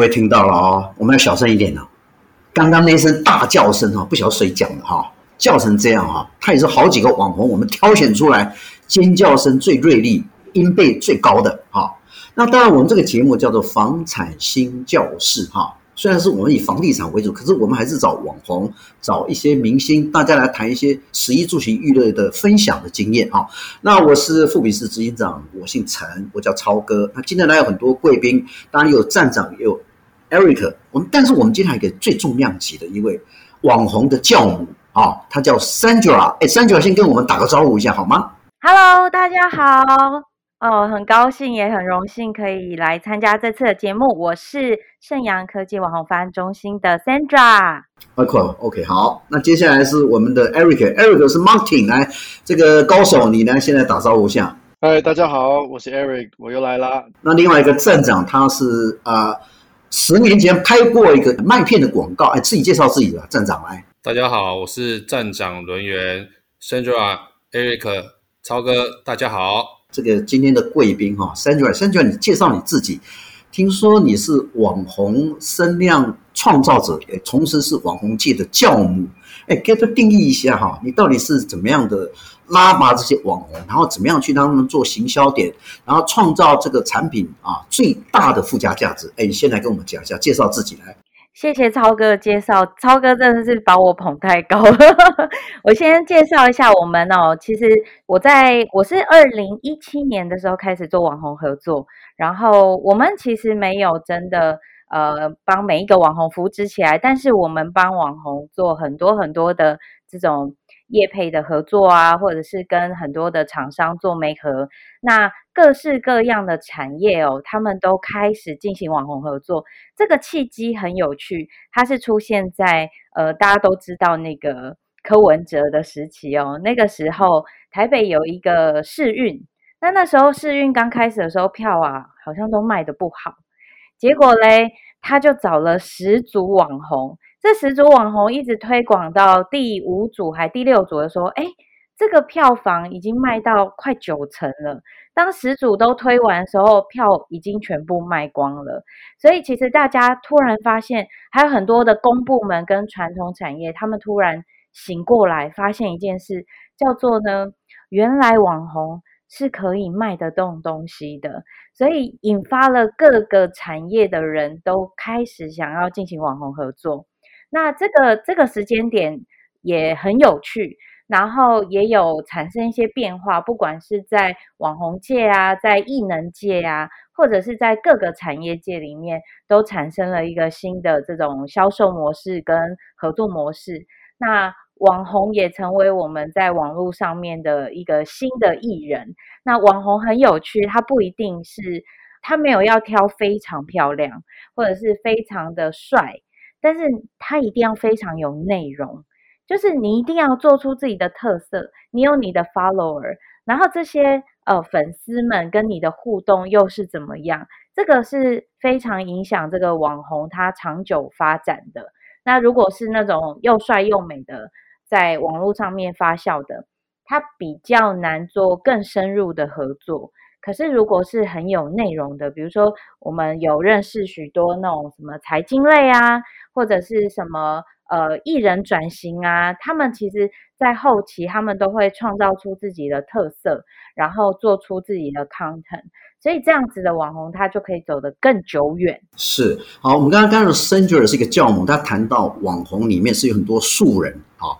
位听到了哦，我们要小声一点了。刚刚那一声大叫声哈，不晓得谁讲的哈，叫成这样哈，它也是好几个网红我们挑选出来尖叫声最锐利、音贝最高的哈。那当然，我们这个节目叫做房产新教室哈。虽然是我们以房地产为主，可是我们还是找网红，找一些明星，大家来谈一些十一住行娱乐的分享的经验哈。那我是富比士执行长，我姓陈，我叫超哥。那今天来有很多贵宾，当然有站长，也有 Eric。我们但是我们今天还有一个最重量级的一位网红的教母啊，她叫 Sandra。哎，Sandra 先跟我们打个招呼一下好吗？Hello，大家好。哦，很高兴也很荣幸可以来参加这次的节目。我是盛阳科技网红发案中心的 Sandra。OK，OK，好。那接下来是我们的 Eric，Eric 是 Martin，来这个高手，你呢现在打招呼一下。嗨，大家好，我是 Eric，我又来啦。那另外一个站长，他是啊、呃，十年前拍过一个麦片的广告，哎，自己介绍自己吧，站长来。大家好，我是站长轮圆 Sandra，Eric，超哥，大家好。这个今天的贵宾哈，Sandra，Sandra，你介绍你自己。听说你是网红声量创造者，也同时是网红界的教母。哎，给他定义一下哈，你到底是怎么样的拉拔这些网红，然后怎么样去让他们做行销点，然后创造这个产品啊最大的附加价值？哎，你先来跟我们讲一下，介绍自己来。谢谢超哥介绍，超哥真的是把我捧太高了。我先介绍一下我们哦，其实我在我是二零一七年的时候开始做网红合作，然后我们其实没有真的呃帮每一个网红扶植起来，但是我们帮网红做很多很多的这种。业配的合作啊，或者是跟很多的厂商做媒合，那各式各样的产业哦，他们都开始进行网红合作。这个契机很有趣，它是出现在呃大家都知道那个柯文哲的时期哦。那个时候台北有一个世运，那那时候世运刚开始的时候，票啊好像都卖得不好，结果嘞，他就找了十组网红。这十组网红一直推广到第五组还第六组的时候，哎，这个票房已经卖到快九成了。当十组都推完的时候，票已经全部卖光了。所以其实大家突然发现，还有很多的公部门跟传统产业，他们突然醒过来，发现一件事，叫做呢，原来网红是可以卖得动东西的。所以引发了各个产业的人都开始想要进行网红合作。那这个这个时间点也很有趣，然后也有产生一些变化，不管是在网红界啊，在艺能界啊，或者是在各个产业界里面，都产生了一个新的这种销售模式跟合作模式。那网红也成为我们在网络上面的一个新的艺人。那网红很有趣，他不一定是他没有要挑非常漂亮，或者是非常的帅。但是他一定要非常有内容，就是你一定要做出自己的特色，你有你的 follower，然后这些呃粉丝们跟你的互动又是怎么样？这个是非常影响这个网红他长久发展的。那如果是那种又帅又美的，在网络上面发酵的，它比较难做更深入的合作。可是，如果是很有内容的，比如说我们有认识许多那种什么财经类啊，或者是什么呃艺人转型啊，他们其实在后期他们都会创造出自己的特色，然后做出自己的 content，所以这样子的网红他就可以走得更久远。是，好，我们刚刚刚刚 Sandra 是一个教母，他谈到网红里面是有很多素人啊。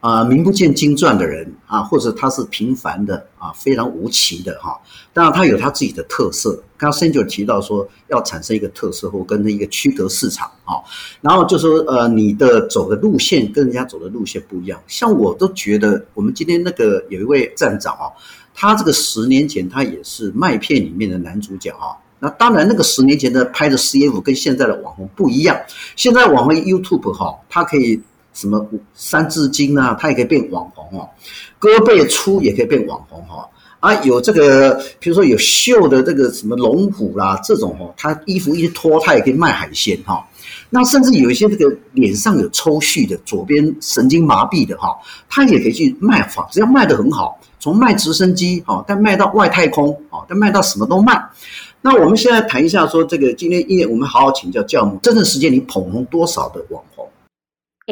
啊、名不见经传的人啊，或者他是平凡的啊，非常无奇的哈。当然，他有他自己的特色。刚刚 Sandra 提到说，要产生一个特色或跟一个区隔市场啊。然后就说，呃，你的走的路线跟人家走的路线不一样。像我都觉得，我们今天那个有一位站长啊，他这个十年前他也是麦片里面的男主角啊。那当然，那个十年前的拍的 CF 跟现在的网红不一样。现在网红 YouTube 哈，他可以。什么三字经啊，它也可以变网红哦。胳膊粗也可以变网红哈。啊，有这个，比如说有绣的这个什么龙虎啦，这种哦，他衣服一脱，他也可以卖海鲜哈。那甚至有一些这个脸上有抽搐的，左边神经麻痹的哈，他也可以去卖房，只要卖得很好，从卖直升机哦，但卖到外太空哦，但卖到什么都卖。那我们现在谈一下，说这个今天因为我们好好请教教母，这段时间你捧红多少的网红？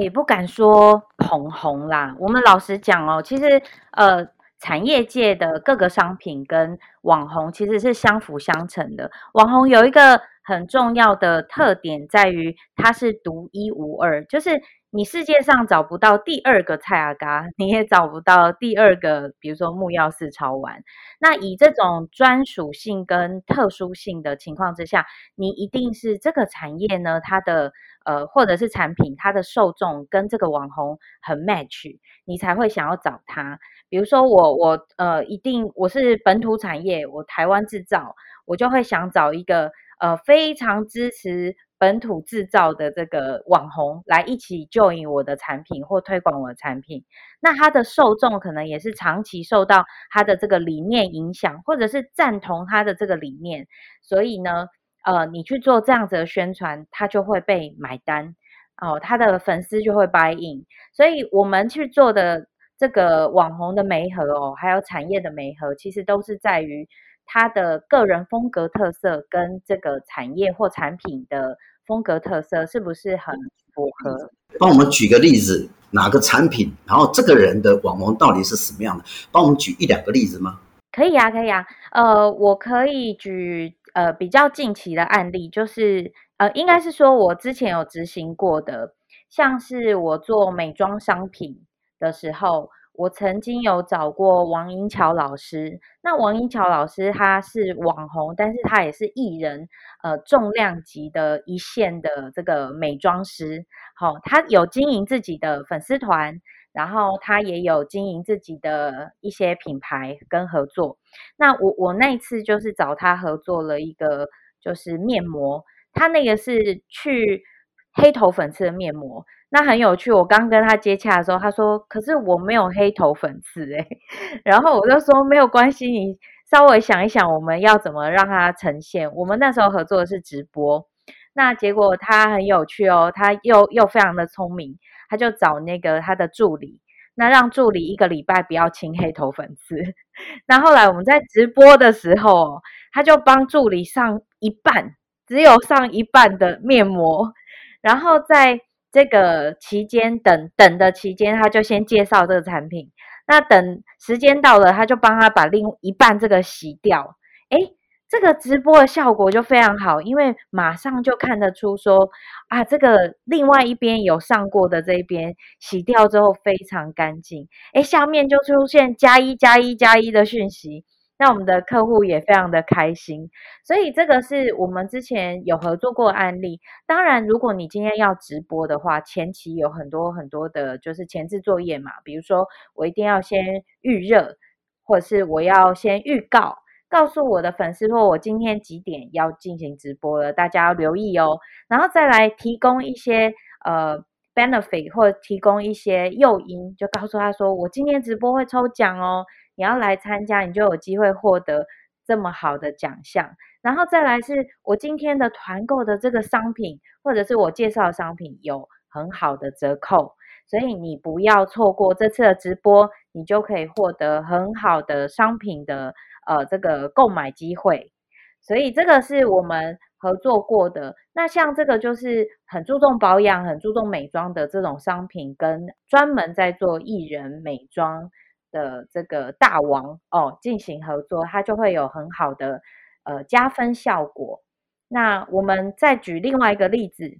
也不敢说捧红啦。我们老实讲哦，其实呃，产业界的各个商品跟网红其实是相辅相成的。网红有一个很重要的特点在于，它是独一无二，就是。你世界上找不到第二个蔡阿嘎，你也找不到第二个，比如说木曜4超玩。那以这种专属性跟特殊性的情况之下，你一定是这个产业呢，它的呃或者是产品，它的受众跟这个网红很 match，你才会想要找他。比如说我我呃一定我是本土产业，我台湾制造，我就会想找一个呃非常支持。本土制造的这个网红来一起 join 我的产品或推广我的产品，那他的受众可能也是长期受到他的这个理念影响，或者是赞同他的这个理念，所以呢，呃，你去做这样子的宣传，他就会被买单。哦，他的粉丝就会 buy in，所以我们去做的这个网红的媒合哦，还有产业的媒合，其实都是在于。他的个人风格特色跟这个产业或产品的风格特色是不是很符合？帮我们举个例子，哪个产品？然后这个人的网红到底是什么样的？帮我们举一两个例子吗？可以啊，可以啊。呃，我可以举呃比较近期的案例，就是呃，应该是说我之前有执行过的，像是我做美妆商品的时候。我曾经有找过王英桥老师，那王英桥老师他是网红，但是他也是艺人，呃，重量级的一线的这个美妆师。好、哦，他有经营自己的粉丝团，然后他也有经营自己的一些品牌跟合作。那我我那一次就是找他合作了一个就是面膜，他那个是去黑头粉刺的面膜。那很有趣，我刚跟他接洽的时候，他说：“可是我没有黑头粉刺诶。”然后我就说：“没有关系，你稍微想一想，我们要怎么让它呈现。”我们那时候合作的是直播，那结果他很有趣哦，他又又非常的聪明，他就找那个他的助理，那让助理一个礼拜不要清黑头粉刺。那后来我们在直播的时候，他就帮助理上一半，只有上一半的面膜，然后在。这个期间等等的期间，他就先介绍这个产品。那等时间到了，他就帮他把另一半这个洗掉。诶，这个直播的效果就非常好，因为马上就看得出说啊，这个另外一边有上过的这一边洗掉之后非常干净。诶，下面就出现加一加一加一的讯息。那我们的客户也非常的开心，所以这个是我们之前有合作过案例。当然，如果你今天要直播的话，前期有很多很多的，就是前置作业嘛。比如说，我一定要先预热，或者是我要先预告，告诉我的粉丝说，我今天几点要进行直播了，大家要留意哦。然后再来提供一些呃 benefit，或提供一些诱因，就告诉他说，我今天直播会抽奖哦。你要来参加，你就有机会获得这么好的奖项。然后再来是我今天的团购的这个商品，或者是我介绍的商品有很好的折扣，所以你不要错过这次的直播，你就可以获得很好的商品的呃这个购买机会。所以这个是我们合作过的。那像这个就是很注重保养、很注重美妆的这种商品，跟专门在做艺人美妆。的这个大王哦，进行合作，它就会有很好的呃加分效果。那我们再举另外一个例子，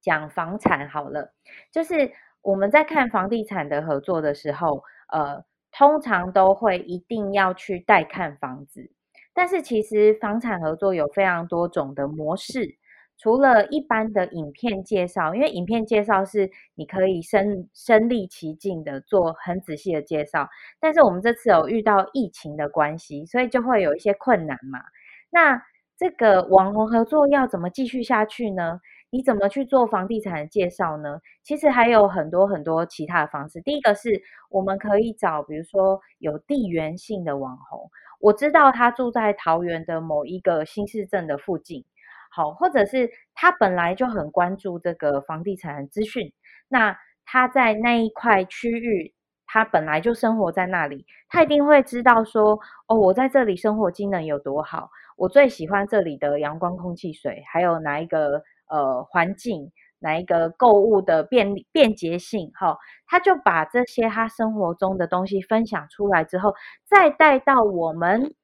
讲房产好了，就是我们在看房地产的合作的时候，呃，通常都会一定要去带看房子，但是其实房产合作有非常多种的模式。除了一般的影片介绍，因为影片介绍是你可以身身历其境的做很仔细的介绍，但是我们这次有遇到疫情的关系，所以就会有一些困难嘛。那这个网红合作要怎么继续下去呢？你怎么去做房地产的介绍呢？其实还有很多很多其他的方式。第一个是我们可以找，比如说有地缘性的网红，我知道他住在桃园的某一个新市镇的附近。好，或者是他本来就很关注这个房地产资讯，那他在那一块区域，他本来就生活在那里，他一定会知道说，哦，我在这里生活机能有多好，我最喜欢这里的阳光、空气、水，还有哪一个呃环境，哪一个购物的便利便捷性，哈，他就把这些他生活中的东西分享出来之后，再带到我们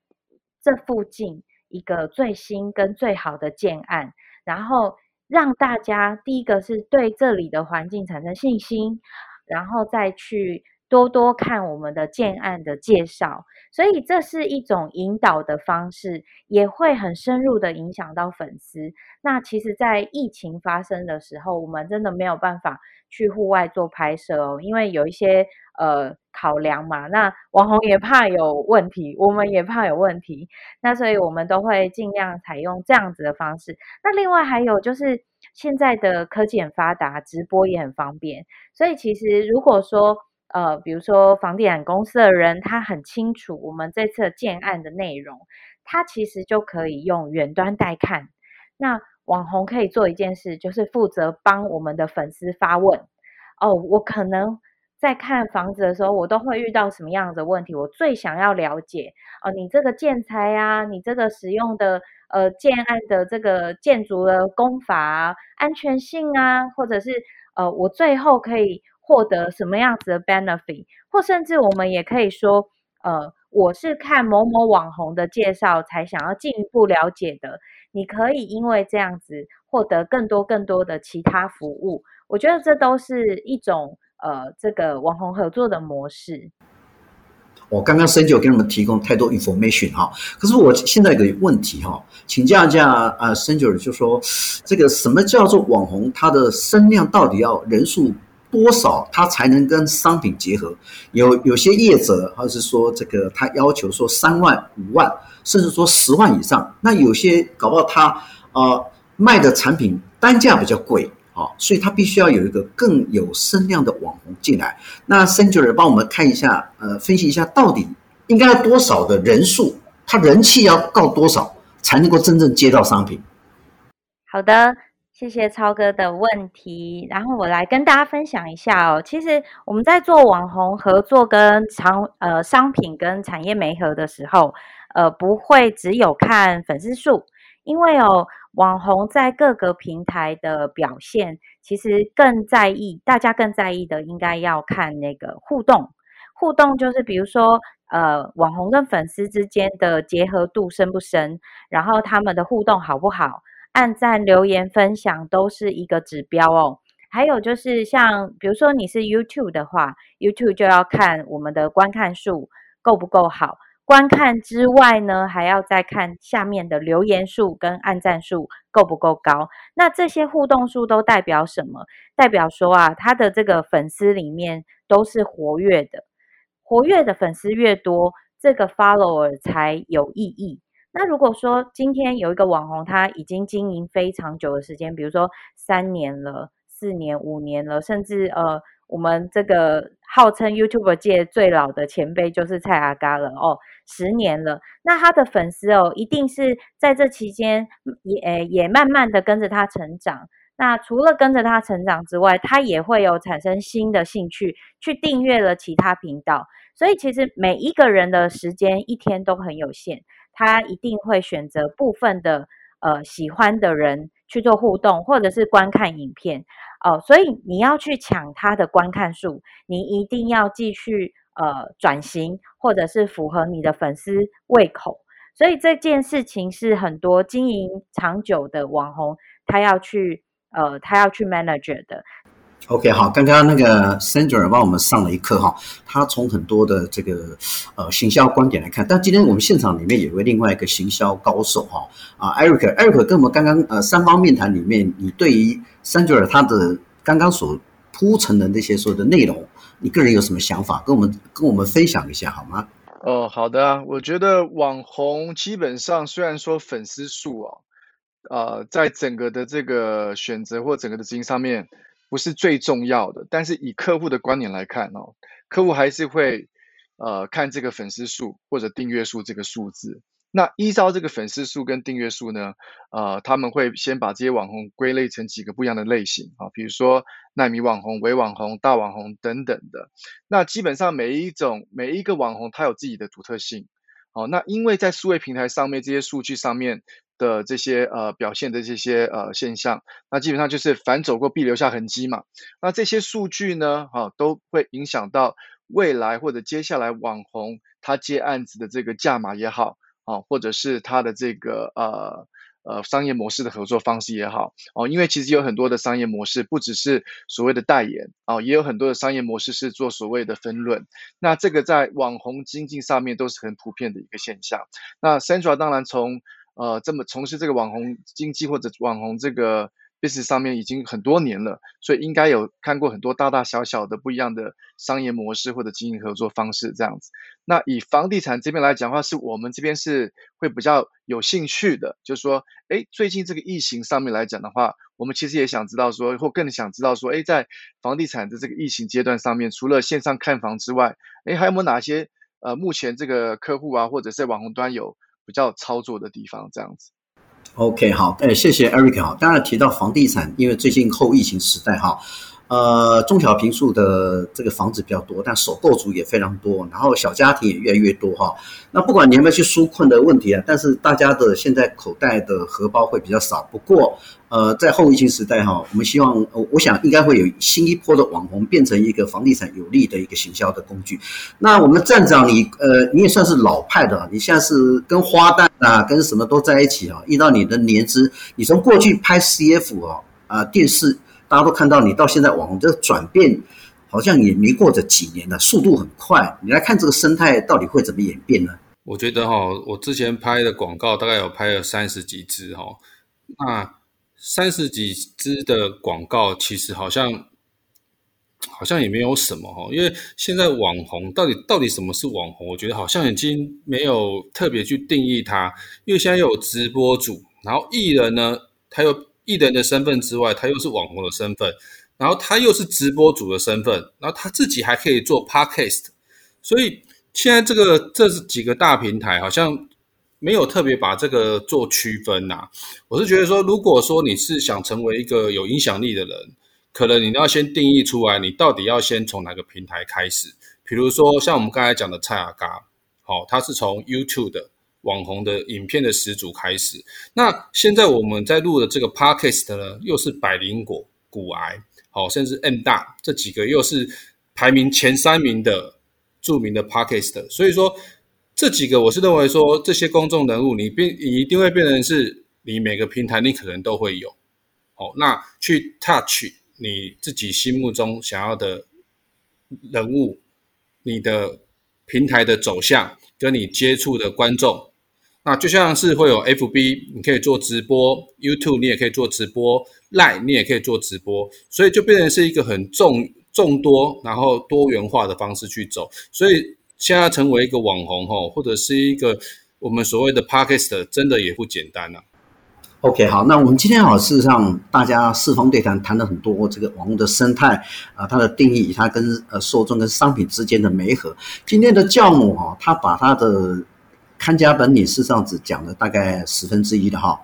这附近一个最新跟最好的建案，然后让大家第一个是对这里的环境产生信心，然后再去。多多看我们的建案的介绍，所以这是一种引导的方式，也会很深入的影响到粉丝。那其实，在疫情发生的时候，我们真的没有办法去户外做拍摄哦，因为有一些呃考量嘛。那网红也怕有问题，我们也怕有问题，那所以我们都会尽量采用这样子的方式。那另外还有就是现在的科技很发达，直播也很方便，所以其实如果说呃，比如说房地产公司的人，他很清楚我们这次建案的内容，他其实就可以用远端带看。那网红可以做一件事，就是负责帮我们的粉丝发问。哦，我可能在看房子的时候，我都会遇到什么样的问题？我最想要了解哦，你这个建材啊，你这个使用的呃建案的这个建筑的工法啊，安全性啊，或者是呃，我最后可以。获得什么样子的 benefit，或甚至我们也可以说，呃，我是看某某网红的介绍才想要进一步了解的。你可以因为这样子获得更多更多的其他服务，我觉得这都是一种呃这个网红合作的模式。我刚刚申九给你们提供太多 information 哈，可是我现在有个问题哈，请教一下啊 Sandra 就说这个什么叫做网红？它的声量到底要人数？多少它才能跟商品结合？有有些业者，或者是说这个他要求说三万、五万，甚至说十万以上。那有些搞不好他呃卖的产品单价比较贵，啊，所以他必须要有一个更有声量的网红进来。那 Sandra 帮我们看一下，呃，分析一下到底应该要多少的人数，他人气要到多少才能够真正接到商品？好的。谢谢超哥的问题，然后我来跟大家分享一下哦。其实我们在做网红合作跟商呃商品跟产业媒合的时候，呃不会只有看粉丝数，因为哦网红在各个平台的表现，其实更在意，大家更在意的应该要看那个互动。互动就是比如说呃网红跟粉丝之间的结合度深不深，然后他们的互动好不好。按赞、留言、分享都是一个指标哦。还有就是像，比如说你是 YouTube 的话，YouTube 就要看我们的观看数够不够好。观看之外呢，还要再看下面的留言数跟按赞数够不够高。那这些互动数都代表什么？代表说啊，他的这个粉丝里面都是活跃的，活跃的粉丝越多，这个 follower 才有意义。那如果说今天有一个网红，他已经经营非常久的时间，比如说三年了、四年、五年了，甚至呃，我们这个号称 YouTube 界最老的前辈就是蔡阿嘎了哦，十年了。那他的粉丝哦，一定是在这期间也也慢慢的跟着他成长。那除了跟着他成长之外，他也会有产生新的兴趣，去订阅了其他频道。所以其实每一个人的时间一天都很有限。他一定会选择部分的呃喜欢的人去做互动，或者是观看影片哦，所以你要去抢他的观看数，你一定要继续呃转型，或者是符合你的粉丝胃口。所以这件事情是很多经营长久的网红他要去呃他要去 manager 的。OK，好，刚刚那个 Sandra 帮我们上了一课哈，他从很多的这个呃行销观点来看，但今天我们现场里面有一位另外一个行销高手哈啊，Eric，Eric 跟我们刚刚呃三方面谈里面，你对于 Sandra 他的刚刚所铺陈的那些所有的内容，你个人有什么想法？跟我们跟我们分享一下好吗？哦，好的，我觉得网红基本上虽然说粉丝数啊，呃，在整个的这个选择或整个的执行上面。不是最重要的，但是以客户的观点来看哦，客户还是会呃看这个粉丝数或者订阅数这个数字。那依照这个粉丝数跟订阅数呢，呃，他们会先把这些网红归类成几个不一样的类型啊，比如说奈米网红、微网红、大网红等等的。那基本上每一种每一个网红，它有自己的独特性哦，那因为在数位平台上面这些数据上面的这些呃表现的这些呃现象，那基本上就是反走过必留下痕迹嘛。那这些数据呢，哈、都会影响到未来或者接下来网红他接案子的这个价码也好，啊、或者是他的这个呃。呃，商业模式的合作方式也好哦，因为其实有很多的商业模式，不只是所谓的代言哦，也有很多的商业模式是做所谓的分润。那这个在网红经济上面都是很普遍的一个现象。那 Sandra 当然从呃这么从事这个网红经济或者网红这个。business 上面已经很多年了，所以应该有看过很多大大小小的不一样的商业模式或者经营合作方式这样子。那以房地产这边来讲的话，是我们这边是会比较有兴趣的，就是说，诶，最近这个疫情上面来讲的话，我们其实也想知道说，或更想知道说，诶，在房地产的这个疫情阶段上面，除了线上看房之外，诶，还有没有哪些呃，目前这个客户啊，或者是网红端有比较操作的地方这样子。OK，好，哎，谢谢 Eric 哈。当然提到房地产，因为最近后疫情时代哈。呃，中小平数的这个房子比较多，但首购族也非常多，然后小家庭也越来越多哈。那不管你有没有去纾困的问题啊，但是大家的现在口袋的荷包会比较少。不过，呃，在后疫情时代哈，我们希望，呃，我想应该会有新一波的网红变成一个房地产有利的一个行销的工具。那我们站长你，呃，你也算是老派的，你现在是跟花旦啊，跟什么都在一起啊。依照你的年资，你从过去拍 CF 哦，啊，电视。大家都看到你到现在网红这个转变，好像也没过这几年了，速度很快。你来看这个生态到底会怎么演变呢？我觉得哈，我之前拍的广告大概有拍了三十几支哈，那三十几支的广告其实好像好像也没有什么哈，因为现在网红到底到底什么是网红？我觉得好像已经没有特别去定义它，因为现在有直播主，然后艺人呢，他又。艺人的身份之外，他又是网红的身份，然后他又是直播主的身份，然后他自己还可以做 podcast，所以现在这个这是几个大平台好像没有特别把这个做区分呐、我是觉得说，如果说你是想成为一个有影响力的人，可能你要先定义出来，你到底要先从哪个平台开始。比如说像我们刚才讲的蔡阿嘎，好，他是从 YouTube 的。网红的影片的始祖开始，那现在我们在录的这个 podcast 呢，又是百灵果、骨癌，好，甚至 M 大这几个又是排名前三名的著名的 podcast，所以说这几个我是认为说这些公众人物，你变你一定会变成是你每个平台你可能都会有，好，那去 touch 你自己心目中想要的人物，你的平台的走向跟你接触的观众。那就像是会有 FB，你可以做直播；YouTube 你也可以做直播；Line 你也可以做直播，所以就变成是一个很众众多，然后多元化的方式去走。所以现在成为一个网红吼，或者是一个我们所谓的 Podcast，真的也不简单呐、OK，好，那我们今天好，事实上大家四方对谈谈了很多这个网络的生态啊，它的定义，它跟呃受众跟商品之间的媒合。今天的教母哈，他把他的。看家本领是这样子讲的，大概十分之一的哈，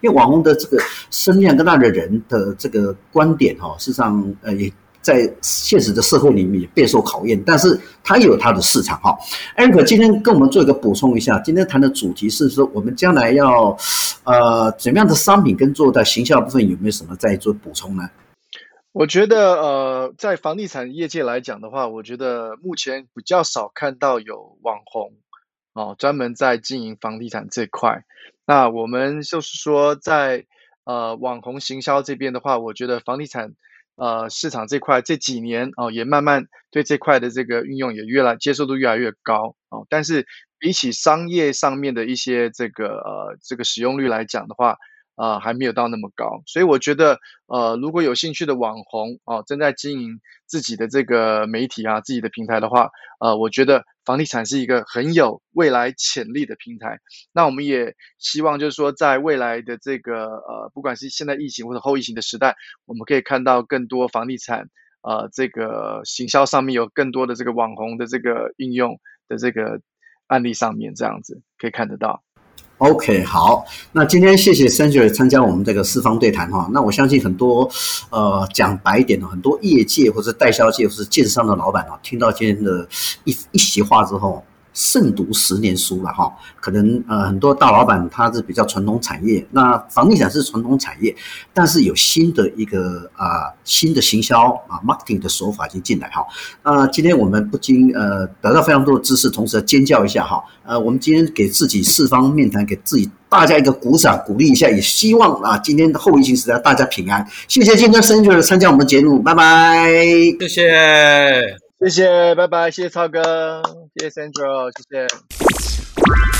因为网红的这个声量跟他的人的这个观点哈，事实上呃也在现实的社会里面也备受考验，但是它也有它的市场哈。艾瑞克今天跟我们做一个补充一下，今天谈的主题是说我们将来要呃怎么样的商品跟做的行销部分有没有什么再做补充呢？我觉得呃在房地产业界来讲的话，我觉得目前比较少看到有网红。哦，专门在经营房地产这块，那我们就是说在，呃网红行销这边的话，我觉得房地产呃市场这块这几年哦，也慢慢对这块的这个运用也越来接受度越来越高哦。但是比起商业上面的一些这个呃这个使用率来讲的话，啊、呃，还没有到那么高，所以我觉得，呃，如果有兴趣的网红啊、呃，正在经营自己的这个媒体啊，自己的平台的话，呃，我觉得房地产是一个很有未来潜力的平台。那我们也希望，就是说，在未来的这个呃，不管是现在疫情或者后疫情的时代，我们可以看到更多房地产呃这个行销上面有更多的这个网红的这个应用的这个案例上面，这样子可以看得到。OK，好，那今天谢谢 Sandra 参加我们这个四方对谈哈。那我相信很多呃讲白一点的很多业界或者代销界或是建商的老板啊，听到今天的一一席话之后，慎读十年书了哈。可能呃很多大老板他是比较传统产业，那房地产是传统产业，但是有新的一个啊、呃、新的行销啊 marketing 的手法已经进来哈。那今天我们不禁呃得到非常多的知识，同时要尖叫一下哈。呃，我们今天给自己四方面谈，给自己大家一个鼓掌，鼓励一下，也希望啊今天的后疫情时代大家平安。谢谢今天 Sandra 参加我们的节目，拜拜。谢谢。谢谢，拜拜，谢谢超哥，谢谢 Sandra，谢谢。